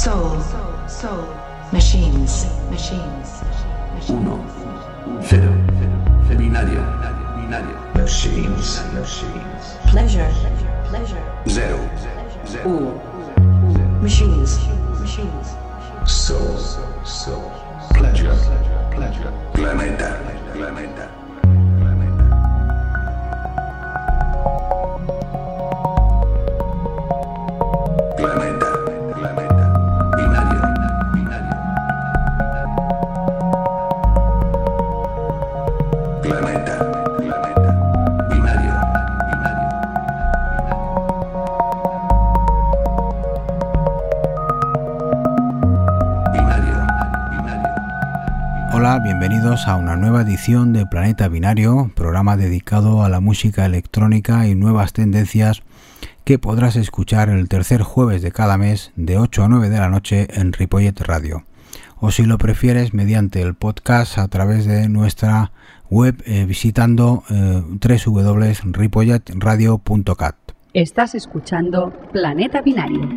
Soul. Soul. Machines. Machines. Uno. Cero. Binario. Binario. Machines. Machines. Pleasure. Pleasure. Zero. Uno. Machines. Machines. Soul. Soul. Pleasure. Pleasure. Planeta. Planeta. Planeta. A una nueva edición de Planeta Binario, programa dedicado a la música electrónica y nuevas tendencias que podrás escuchar el tercer jueves de cada mes de 8 a 9 de la noche en Ripollet Radio. O si lo prefieres, mediante el podcast a través de nuestra web eh, visitando eh. Estás escuchando Planeta Binario.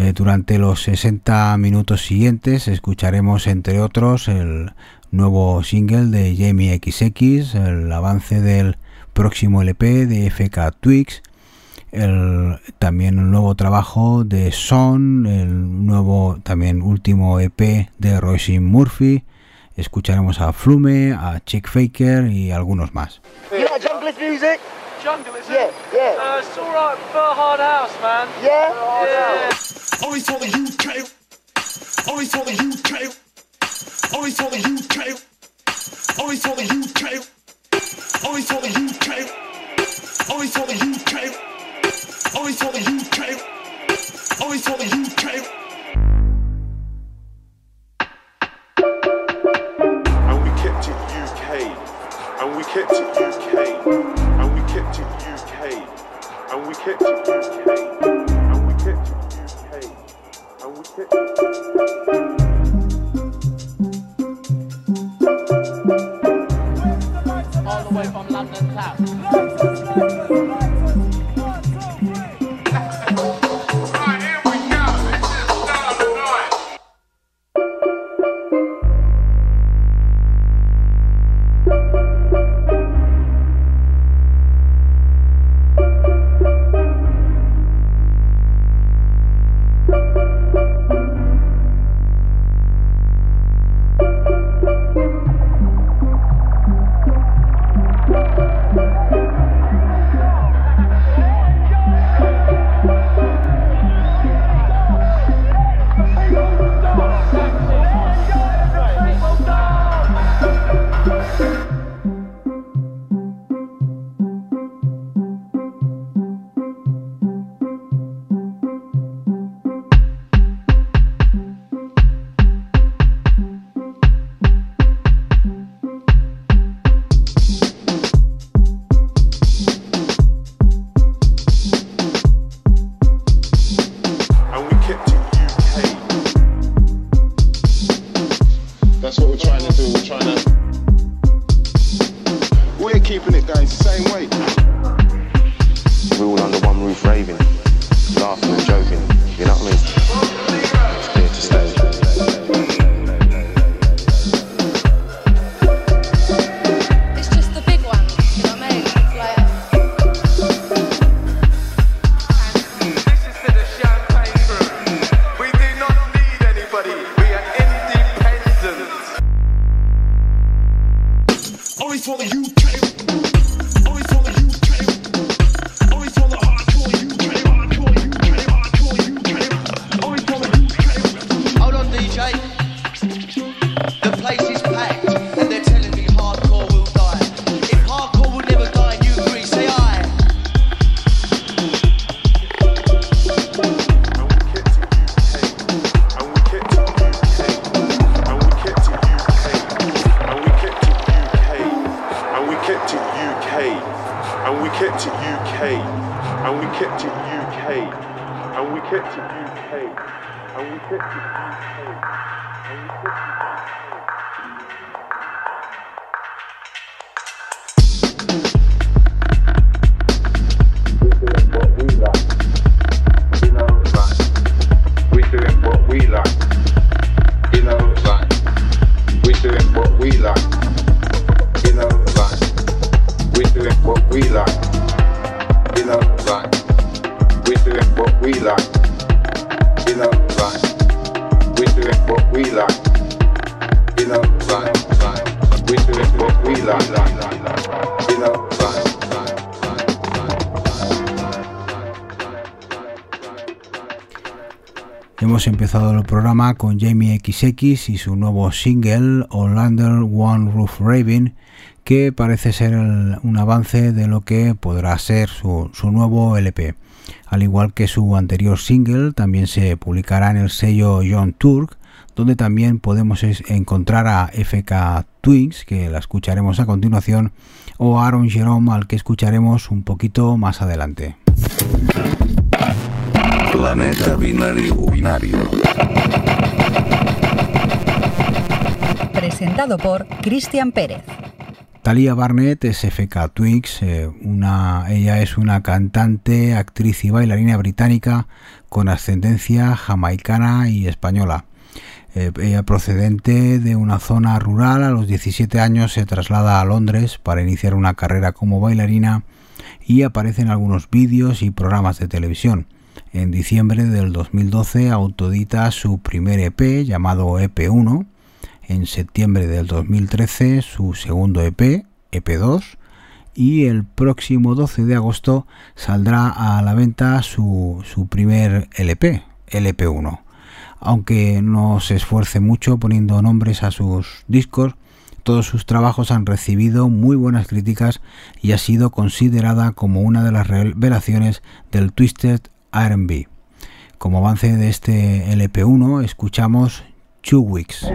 Eh, durante los 60 minutos siguientes escucharemos entre otros el nuevo single de Jamie XX, el avance del próximo LP de FK Twix, el, también el nuevo trabajo de Son, el nuevo también último EP de Royce Murphy, escucharemos a Flume, a Chick Faker y algunos más. You like junglist music? Jungle, is Yeah, it? yeah. Uh, it's alright for hard house, man. Yeah? Yeah. Always for the UK. Always for the UK. Always for the UK. Always for the UK. Always for the UK. Always for the UK. Always for the UK. Always for the UK And we kept it UK. and we kept it UK, and we kept it UK, and we kept it UK, it. What we're trying to. We're trying to. We're keeping it going the same way. we're all under one roof raving, laughing and joking. You know what I mean? Hemos empezado el programa con Jamie XX y su nuevo single Orlando One Roof Raven, que parece ser un avance de lo que podrá ser su, nuevo LP. Al igual que su anterior single, también se publicará en el sello John Turk, donde también podemos encontrar a FK Twins, que la escucharemos a continuación, o Aaron Jerome, al que escucharemos un poquito más adelante. Planeta Binario. Binario. Presentado por Cristian Pérez. Talia Barnett es FK Twigs, eh, una, ella es una cantante, actriz y bailarina británica con ascendencia jamaicana y española. Eh, ella procedente de una zona rural, a los 17 años se traslada a Londres para iniciar una carrera como bailarina y aparece en algunos vídeos y programas de televisión. En diciembre del 2012 autodita su primer EP llamado EP1 en septiembre del 2013 su segundo EP, EP2, y el próximo 12 de agosto saldrá a la venta su, su primer LP, LP1. Aunque no se esfuerce mucho poniendo nombres a sus discos, todos sus trabajos han recibido muy buenas críticas y ha sido considerada como una de las revelaciones del Twisted RB. Como avance de este LP1 escuchamos Two Weeks.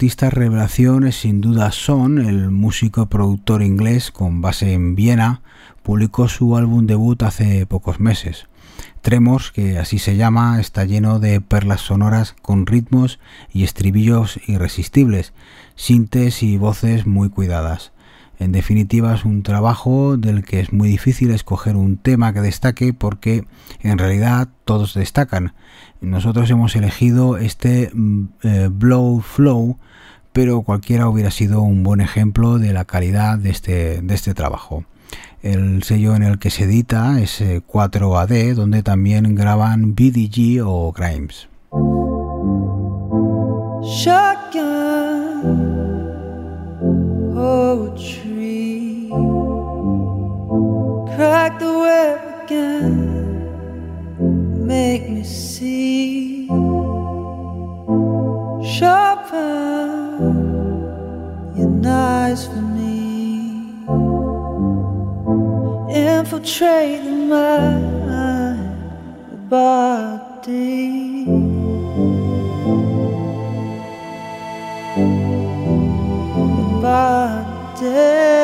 Artistas revelación es sin duda Son, el músico productor inglés con base en Viena, publicó su álbum debut hace pocos meses. Tremors, que así se llama, está lleno de perlas sonoras con ritmos y estribillos irresistibles, sintes y voces muy cuidadas. En definitiva es un trabajo del que es muy difícil escoger un tema que destaque porque en realidad todos destacan. Nosotros hemos elegido este mm, eh, Blow Flow, pero cualquiera hubiera sido un buen ejemplo de la calidad de este, de este trabajo. El sello en el que se edita es 4AD, eh, donde también graban BDG o Grimes. Crack the web again, make me see. Sharpen your knives for me, infiltrate the mind, the body. The body.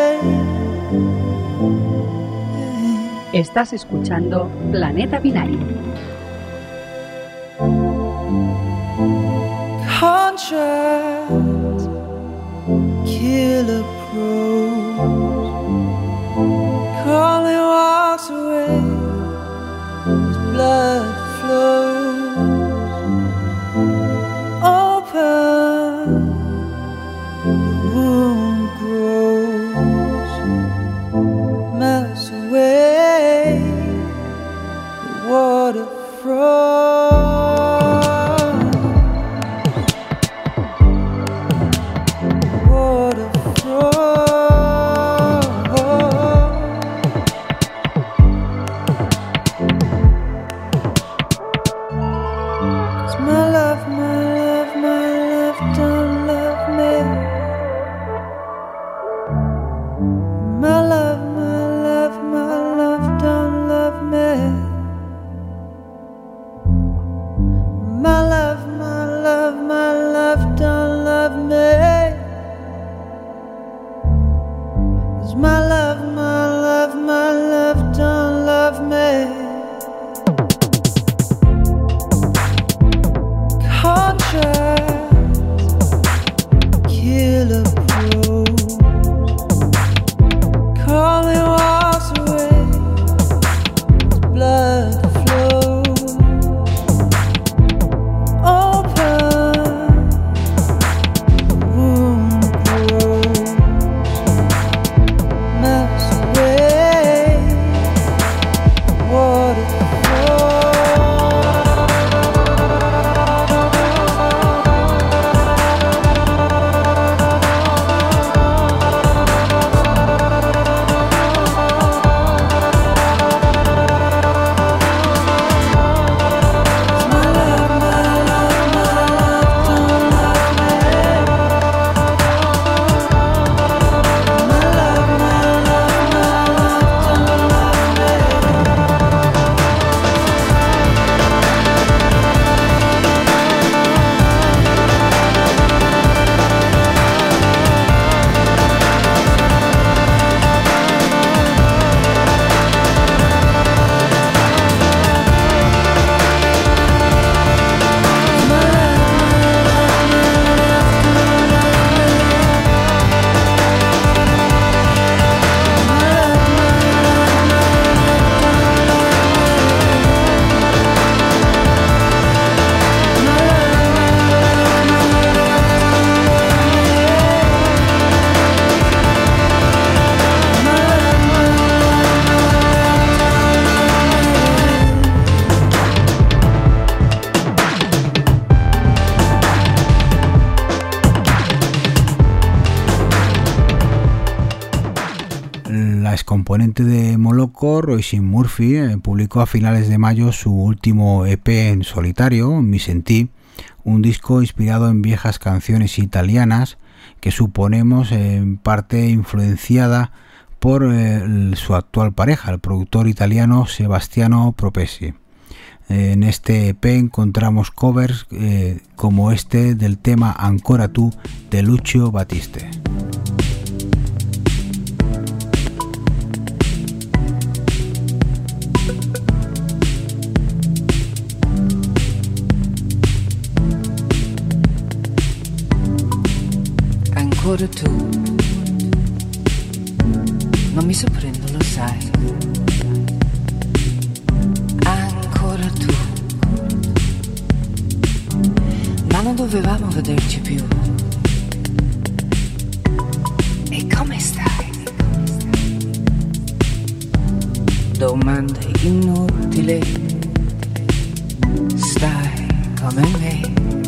Estás escuchando Planeta Binario. Killer. Oh. De Moloko, Roisin Murphy, eh, publicó a finales de mayo su último EP en solitario, Mi Sentí, un disco inspirado en viejas canciones italianas que suponemos en parte influenciada por eh, su actual pareja, el productor italiano Sebastiano Propesi. En este EP encontramos covers eh, como este del tema Ancora tú de Lucio Batiste. Ancora tu, non mi sorprendo, lo sai. Ancora tu, ma non dovevamo vederci più. E come stai? Domande inutili, stai come me.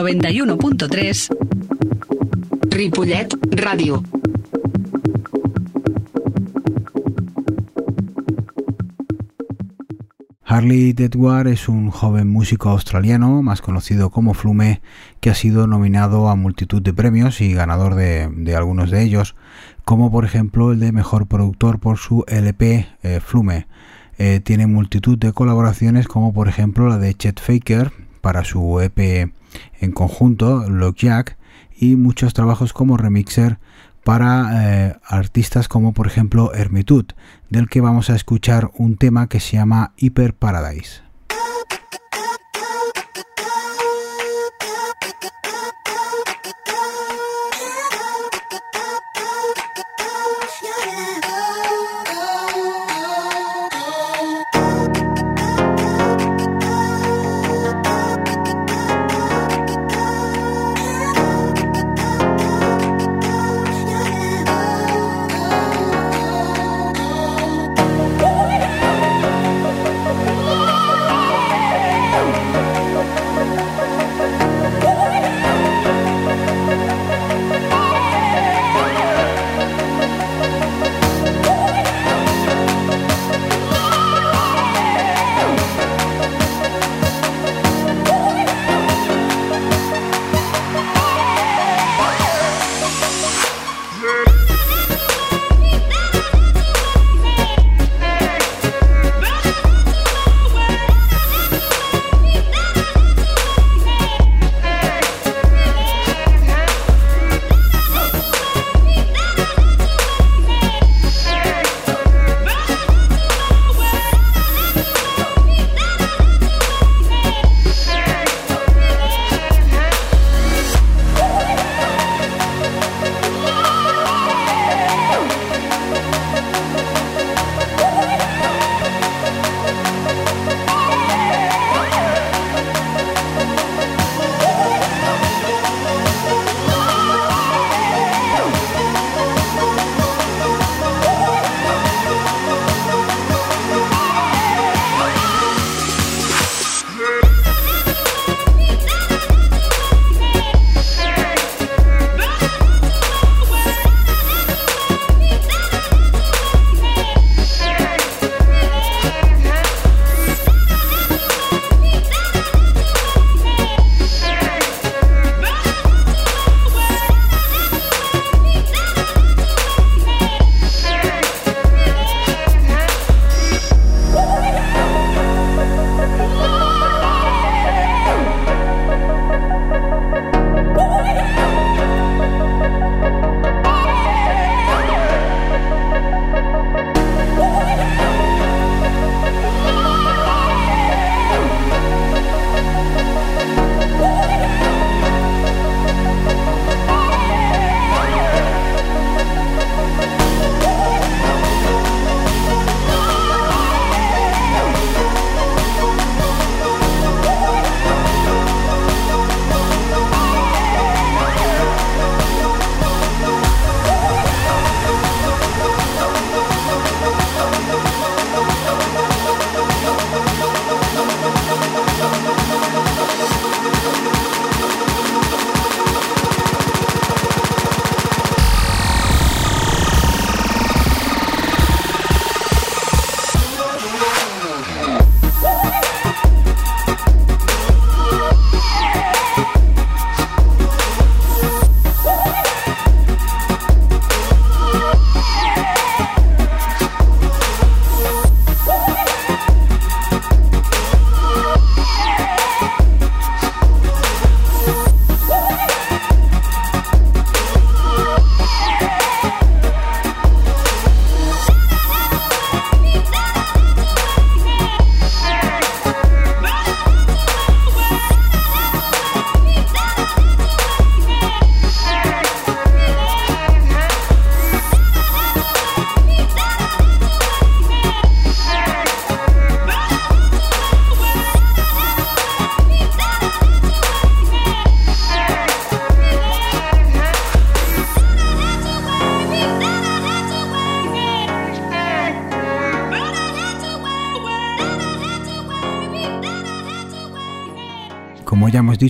91.3 Ripollet Radio. Harley Deadward es un joven músico australiano, más conocido como Flume, que ha sido nominado a multitud de premios y ganador de, de algunos de ellos, como por ejemplo el de Mejor Productor por su LP eh, Flume. Eh, tiene multitud de colaboraciones como por ejemplo la de Chet Faker para su EP en conjunto, Lockjack, y muchos trabajos como remixer para eh, artistas como por ejemplo Hermitud, del que vamos a escuchar un tema que se llama Hyper Paradise.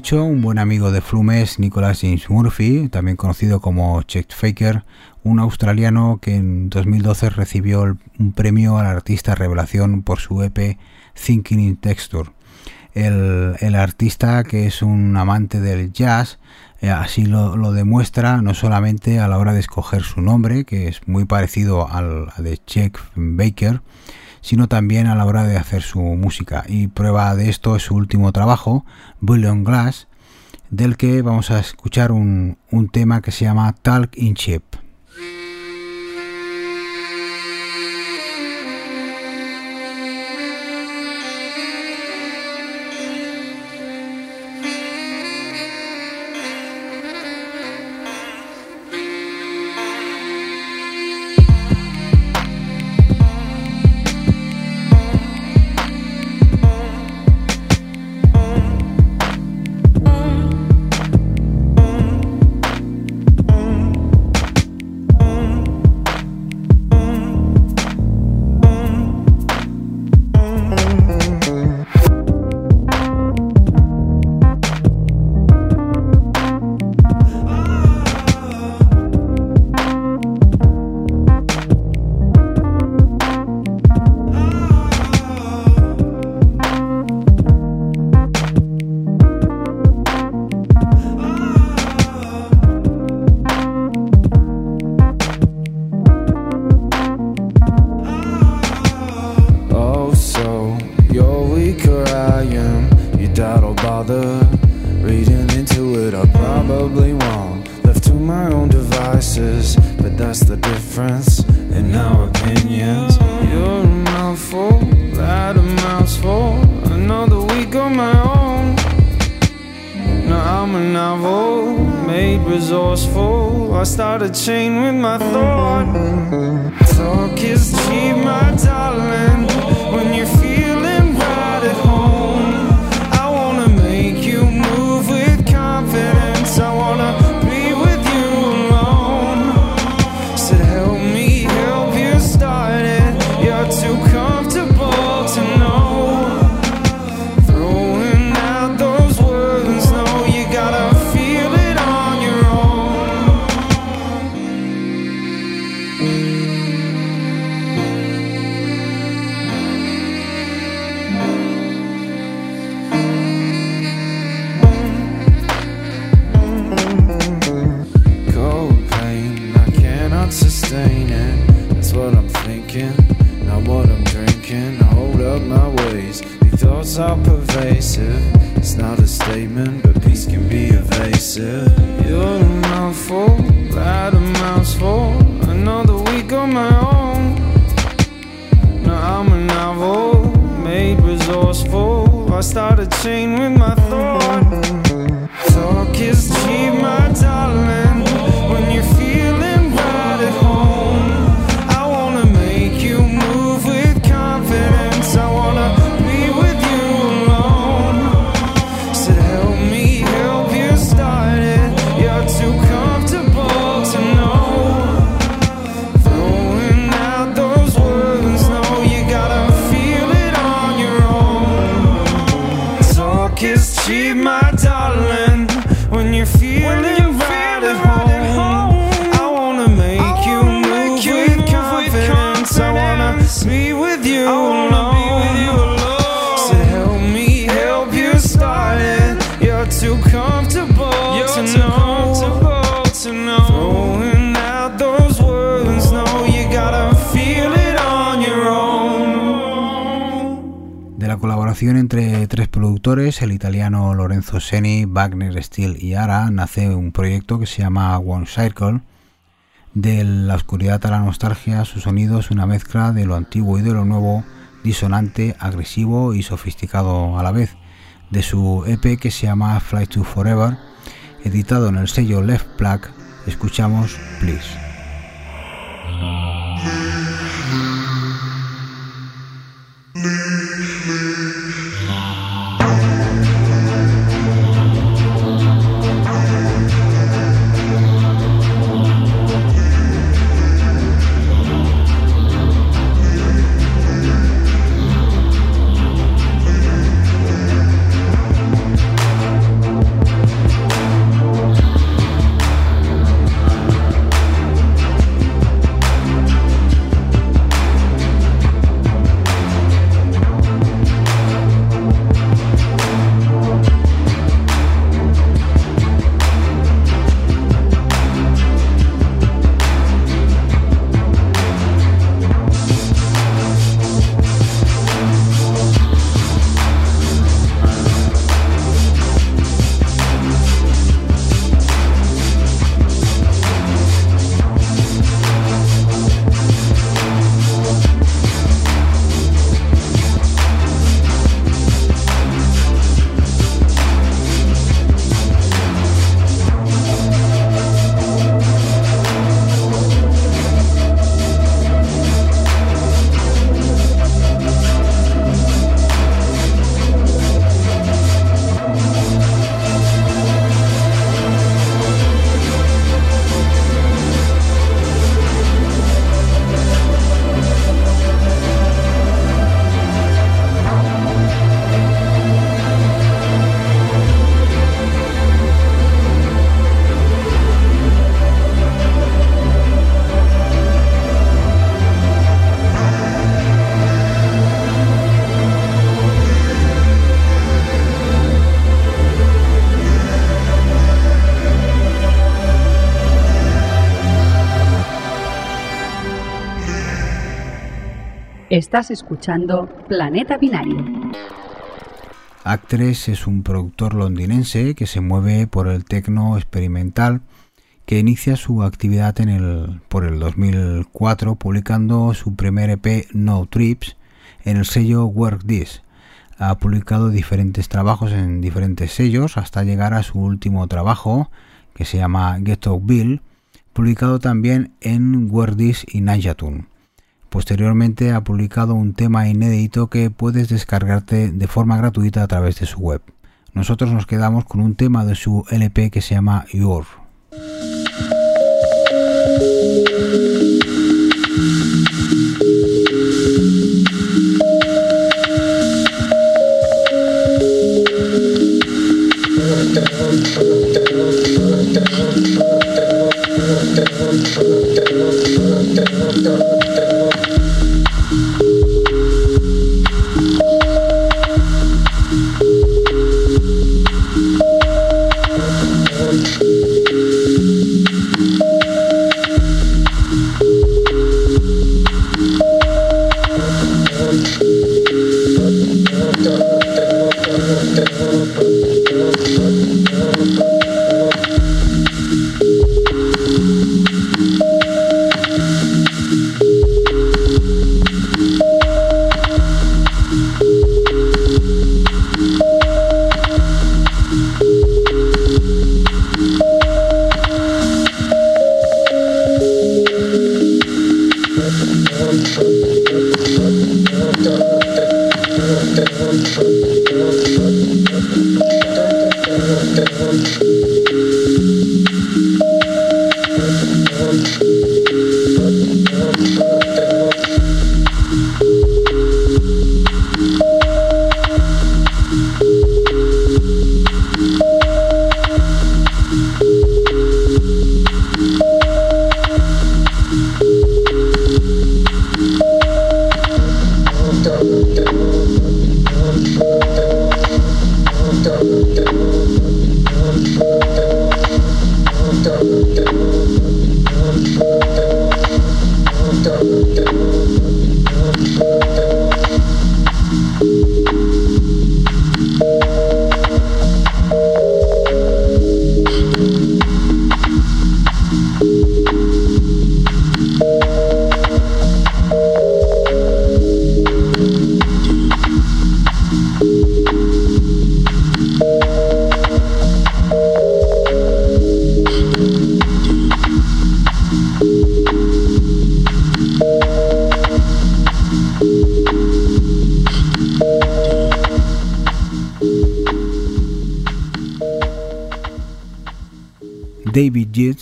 Un buen amigo de Flume es Nicholas James Murphy, también conocido como Chet Faker, un australiano que en 2012 recibió un premio al artista revelación por su EP Thinking in Texture. El, artista, que es un amante del jazz, eh, así lo, demuestra no solamente a la hora de escoger su nombre, que es muy parecido al de Chet Baker, sino también a la hora de hacer su música. Y prueba de esto es su último trabajo, Bullion Glass, del que vamos a escuchar un, un tema que se llama Talk in are pervasive. It's not a statement, but peace can be evasive. Italiano Lorenzo Seni, Wagner Steel y Ara, nace un proyecto que se llama One Circle. De la oscuridad a la nostalgia, su sonido es una mezcla de lo antiguo y de lo nuevo, disonante, agresivo y sofisticado a la vez. De su EP que se llama Fly to Forever, editado en el sello Left Plug, escuchamos Please. Estás escuchando Planeta Binario. Actres es un productor londinense que se mueve por el tecno experimental que inicia su actividad en el, por el 2004 publicando su primer EP No Trips en el sello Work This. Ha publicado diferentes trabajos en diferentes sellos hasta llegar a su último trabajo que se llama Ghetto Bill, publicado también en Wordis y Nayatun. Posteriormente ha publicado un tema inédito que puedes descargarte de forma gratuita a través de su web. Nosotros nos quedamos con un tema de su LP que se llama Your.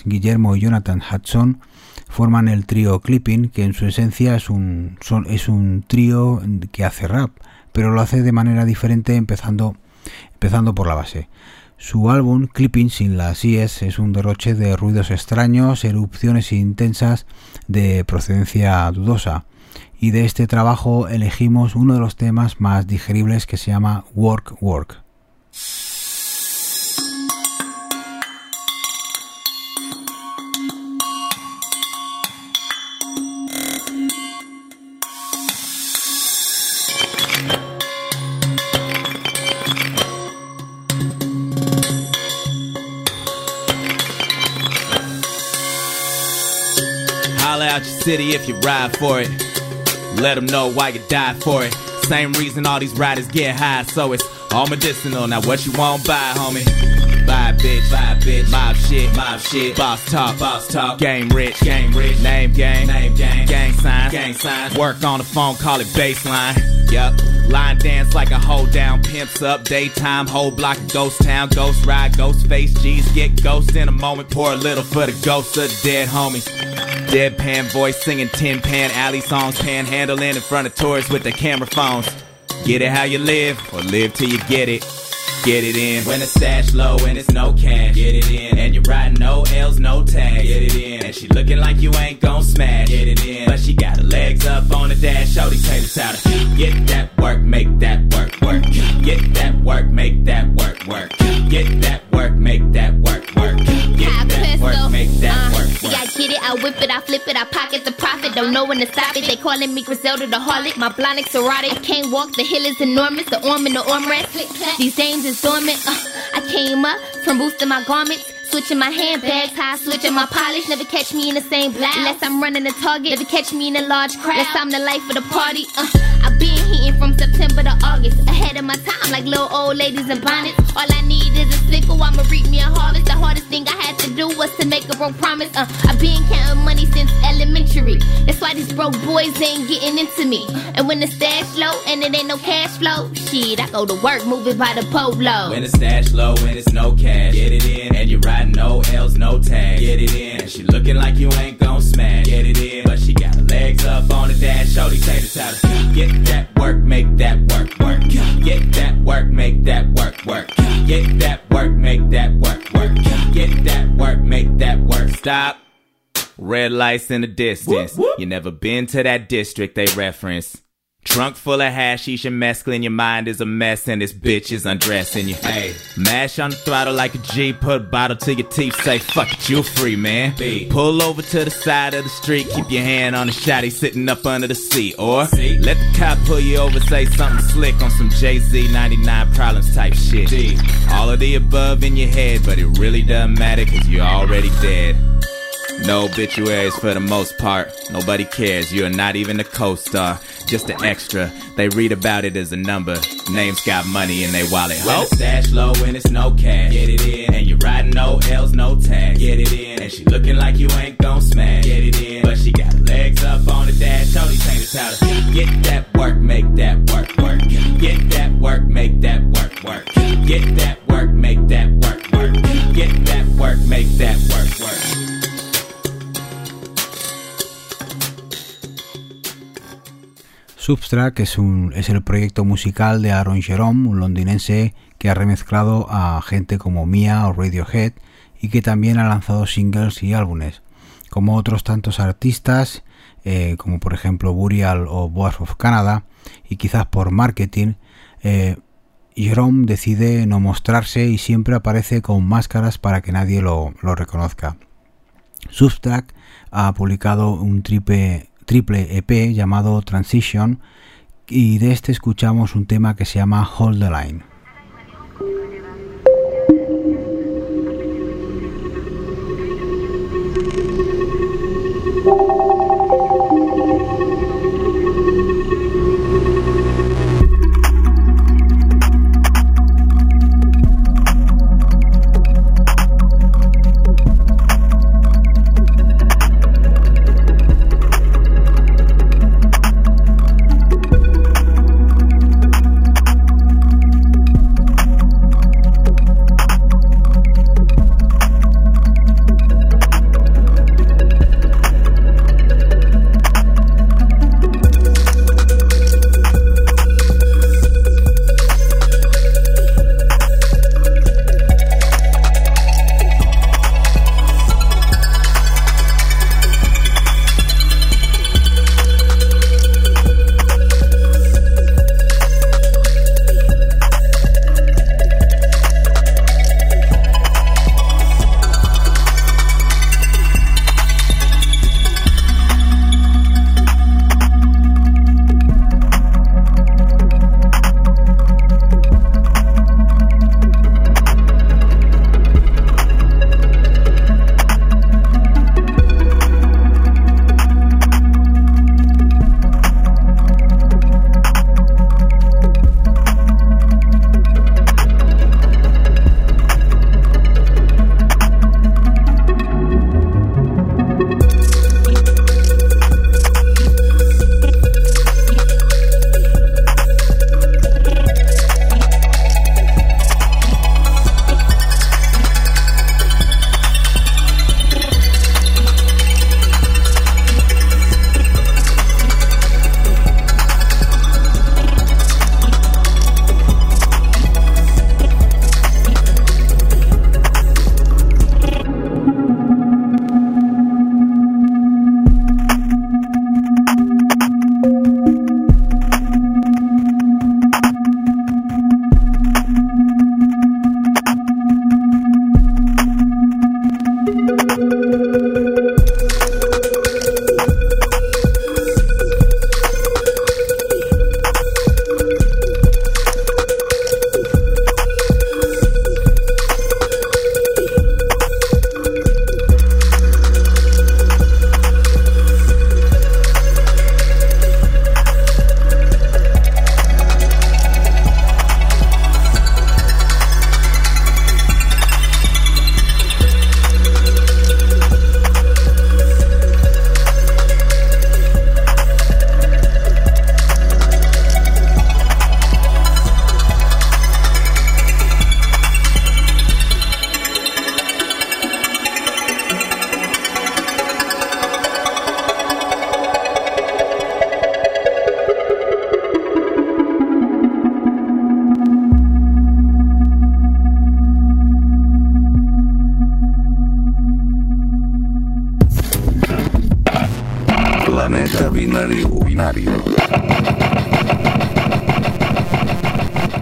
Guillermo y Jonathan Hudson forman el trío Clipping, que en su esencia es un, son, es un trío que hace rap, pero lo hace de manera diferente empezando, empezando por la base. Su álbum Clipping sin las IES es un derroche de ruidos extraños, erupciones intensas de procedencia dudosa. Y de este trabajo elegimos uno de los temas más digeribles que se llama Work Work. City if you ride for it. Let them know why you died for it. Same reason all these riders get high, so it's all medicinal. Now what you won't buy, homie? A bitch, a bitch, mob shit, mob shit, boss talk, boss talk, game rich, game rich, name game, name game, gang signs, gang signs, work on the phone, call it baseline. Yup, line dance like a hold down, pimps up, daytime, whole block of ghost town, ghost ride, ghost face, G's get ghost in a moment, pour a little for the ghosts of the dead homies. Deadpan voice singing tin pan. Alley songs, panhandling in front of tourists with their camera phones. Get it how you live, or live till you get it. Get it in when the stash low and it's no cash. Get it in and you're riding no L's, no tag. Get it in and she looking like you ain't gon' smash. Get it in, but she got her legs up on the dash. Shorty Taylor Tyler. Get that work, make that work, work. Get that work, make that work, work. Get that work, make that work, work. Get that work, make that work, See, I get it, I whip it, I flip it, I pocket the profit. don't know when to stop it. They calling me Griselda the harlot. My blonde erotic can't walk. The hill is enormous. The arm and the armrest. These dames is dormant. Uh, I came up from boosting my garments. Switching my handbags, high switching my polish. Never catch me in the same blouse. Unless I'm running a target. Never catch me in a large crowd. Unless I'm the life of the party. Uh, I've been heating from September to August. Ahead of my time, like little old ladies in bonnets. All I need is a sickle. I'ma reap me a harvest. The hardest thing I had to do was to make a broke promise. Uh, I've been counting money since elementary. That's why these broke boys ain't getting into me. And when the stash low and it ain't no cash flow, shit, I go to work moving by the polo. When the stash low and it's no cash, get it in. And you're riding no L's, no tags, get it in. She looking like you ain't gon' smash, get it in. But she got her legs up on the dash, shorty take the title. Get that work, make that work, work. Get that work, make that work, work. Get that work, make that work, work. Get that work, make that work. Stop. Red lights in the distance. You never been to that district they reference. Trunk full of hashish and mescaline, your mind is a mess and this bitch is undressing you. Hey, mash on the throttle like a G, put a bottle to your teeth, say fuck it, you free, man. B. Pull over to the side of the street, keep your hand on the shotty sitting up under the seat. Or C. let the cop pull you over, say something slick on some Jay-Z 99 problems type shit. D. All of the above in your head, but it really doesn't matter cause you're already dead. No obituaries for the most part. Nobody cares. You're not even a co-star. Just an extra. They read about it as a number. Names got money in their wallet. The stash low and it's no cash. Get it in. And you're riding no L's, no tags. Get it in. And she looking like you ain't gon' smash. Get it in. But she got legs up on the dash. Tony change the title. Get that work, make that work, work. Get that work, make that work, work. Get that work, make that work, work. Get that work, make that work, work. Substract es, el proyecto musical de Aaron Jerome, un londinense que ha remezclado a gente como Mia o Radiohead y que también ha lanzado singles y álbumes. Como otros tantos artistas, eh, como por ejemplo Burial o Boys of Canada, y quizás por marketing, eh, Jerome decide no mostrarse y siempre aparece con máscaras para que nadie lo, reconozca. Substract ha publicado un triple, triple EP llamado Transition y de este escuchamos un tema que se llama Hold the Line.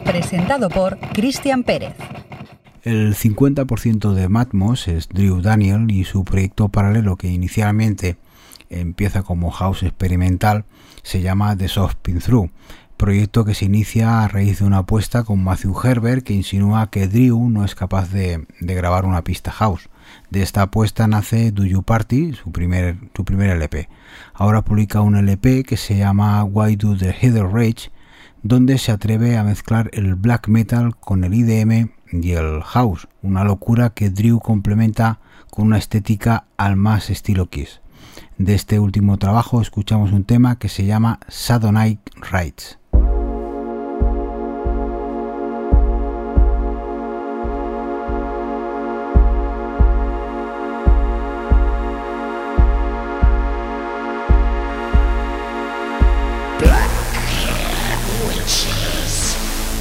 Presentado por Cristian Pérez. El 50% de Matmos es Drew Daniel y su proyecto paralelo que inicialmente empieza como house experimental se llama The Soft Pin Through, proyecto que se inicia a raíz de una apuesta con Matthew Herbert que insinúa que Drew no es capaz de, de grabar una pista house. De esta apuesta nace Do You Party, su primer, su primer LP. Ahora publica un LP que se llama Why Do the Heather Rage, donde se atreve a mezclar el black metal con el IDM y el house, una locura que Drew complementa con una estética al más estilo Kiss. De este último trabajo escuchamos un tema que se llama Night Rights.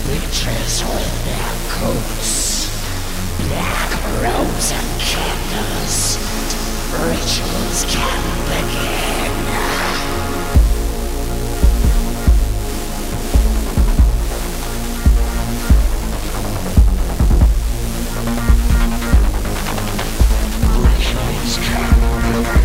Witches with their coats, black robes and candles. Rituals can begin. Rituals can begin.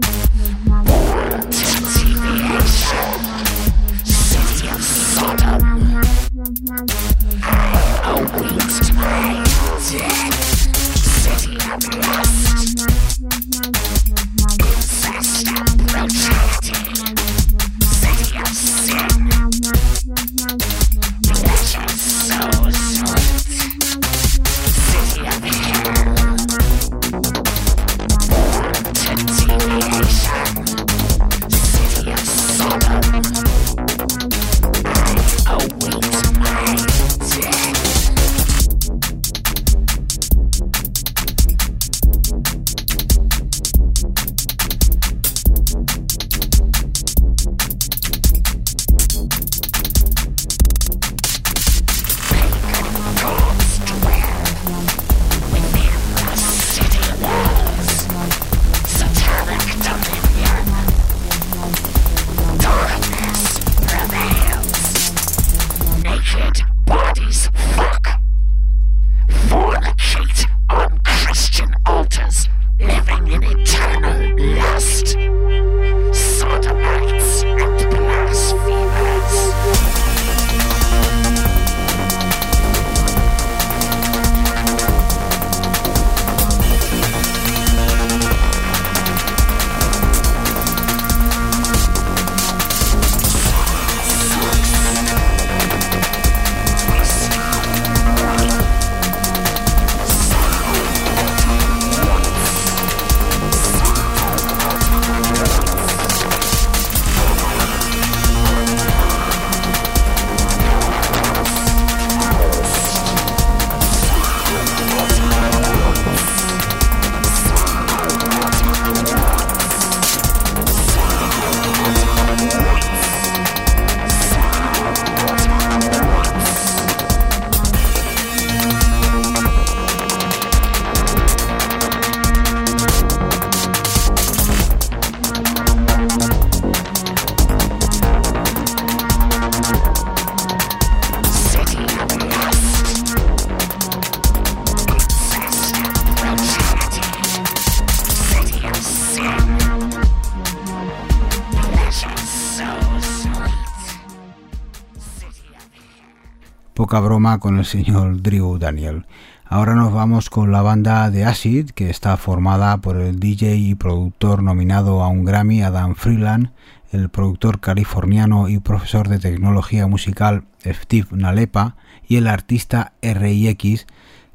con el señor Drew Daniel. Ahora nos vamos con la banda de Acid, que está formada por el DJ y productor nominado a un Grammy Adam Freeland, el productor californiano y profesor de tecnología musical Steve Nalepa y el artista RIX,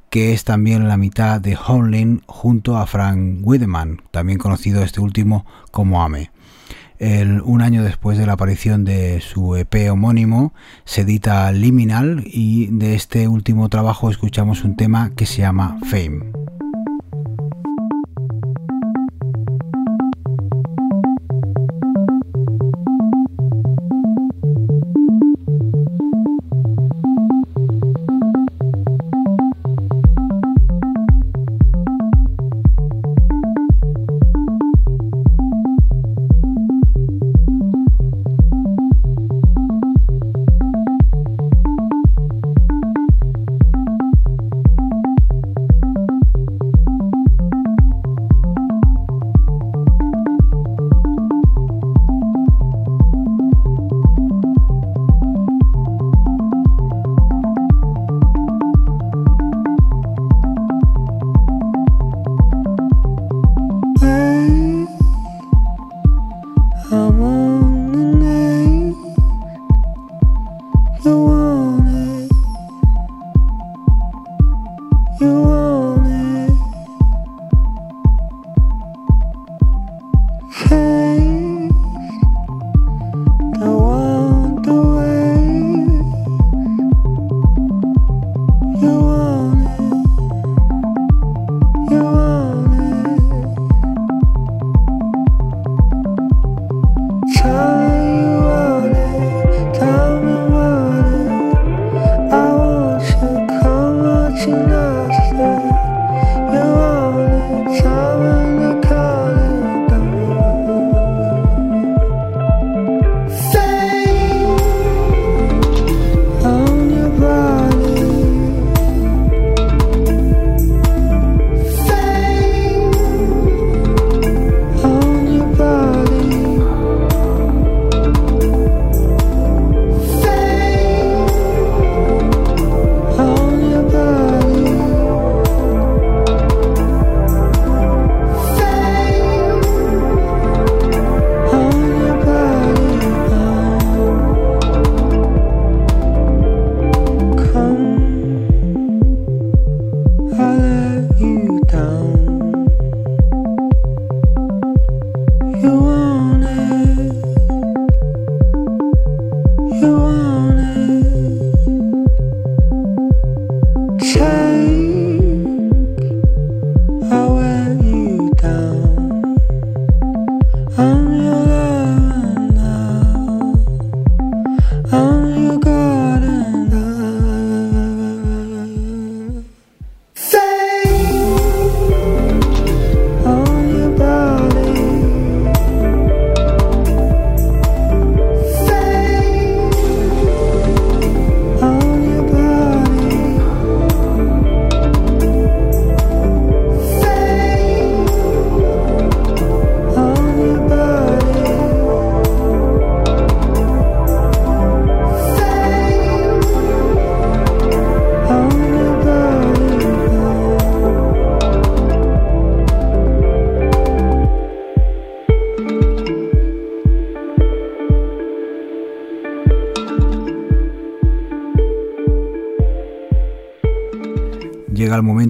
que es también la mitad de Honlin junto a Frank Wideman, también conocido este último como Ame. El, un año después de la aparición de su EP homónimo, se edita Liminal y de este último trabajo escuchamos un tema que se llama Fame.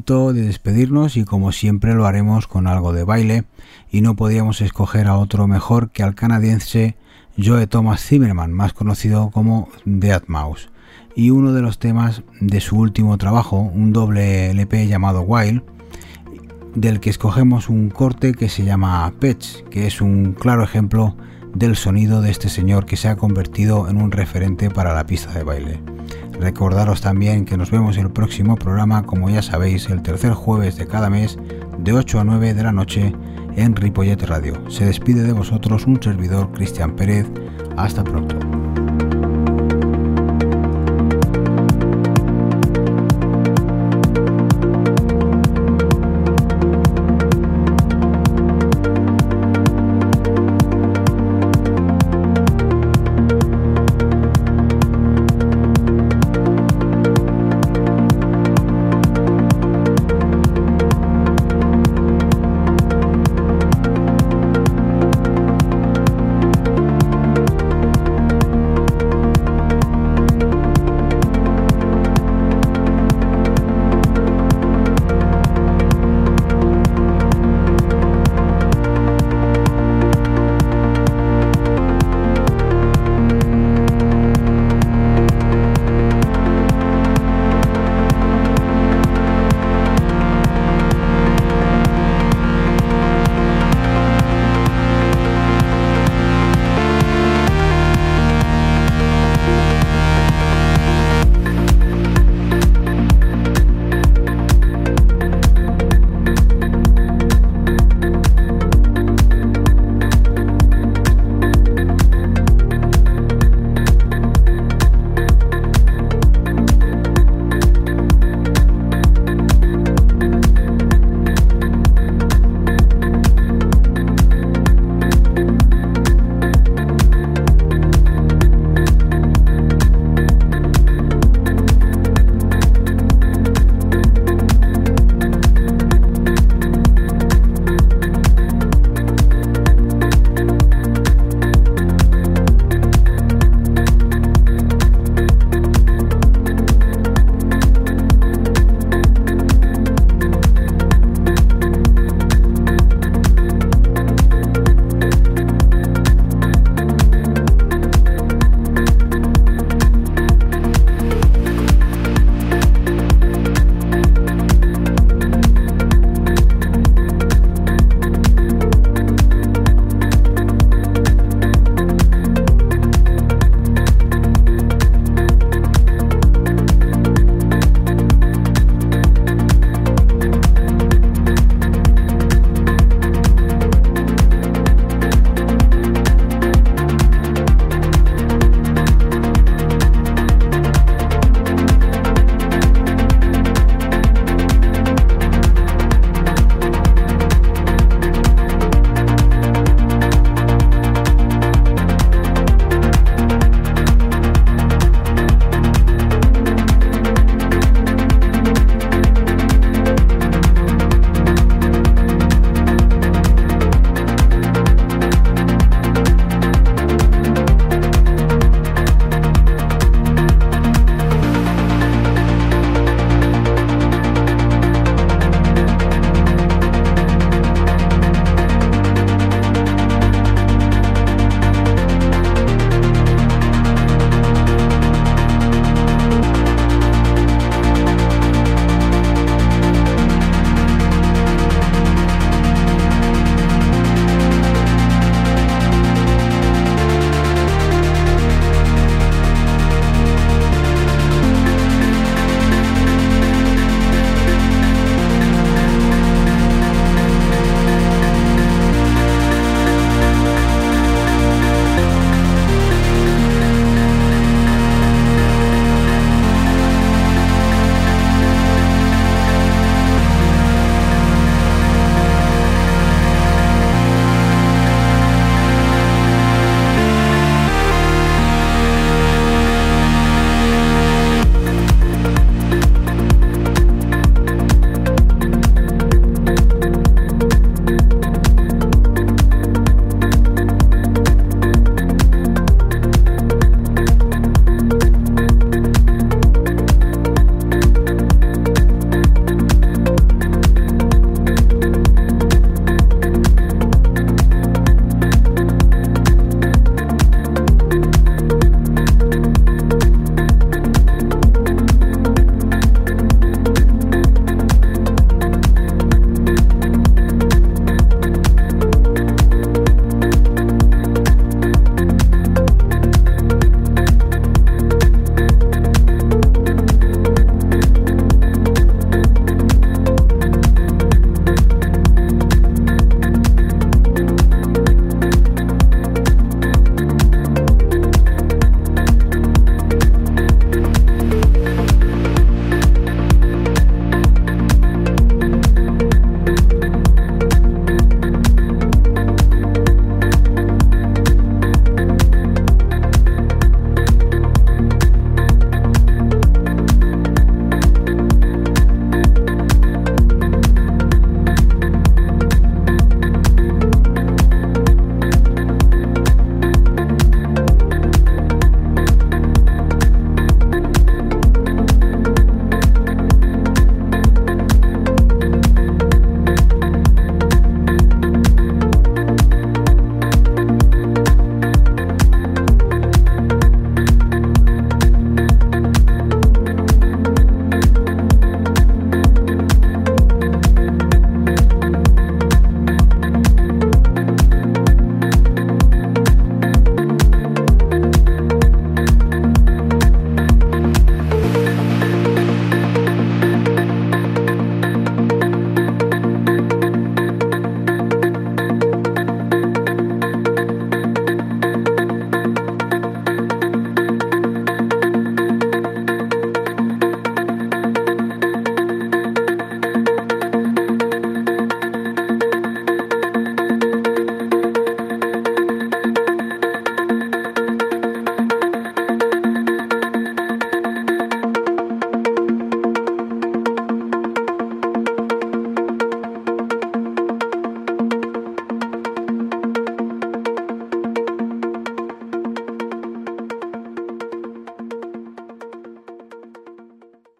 De despedirnos y como siempre lo haremos con algo de baile y no podíamos escoger a otro mejor que al canadiense Joe Thomas Zimmerman, más conocido como Dead Mouse, y uno de los temas de su último trabajo, un doble LP llamado Wild, del que escogemos un corte que se llama Patch, que es un claro ejemplo del sonido de este señor que se ha convertido en un referente para la pista de baile. Recordaros también que nos vemos en el próximo programa, como ya sabéis, el tercer jueves de cada mes, de 8 a 9 de la noche, en Ripollet Radio. Se despide de vosotros un servidor, Cristian Pérez. Hasta pronto.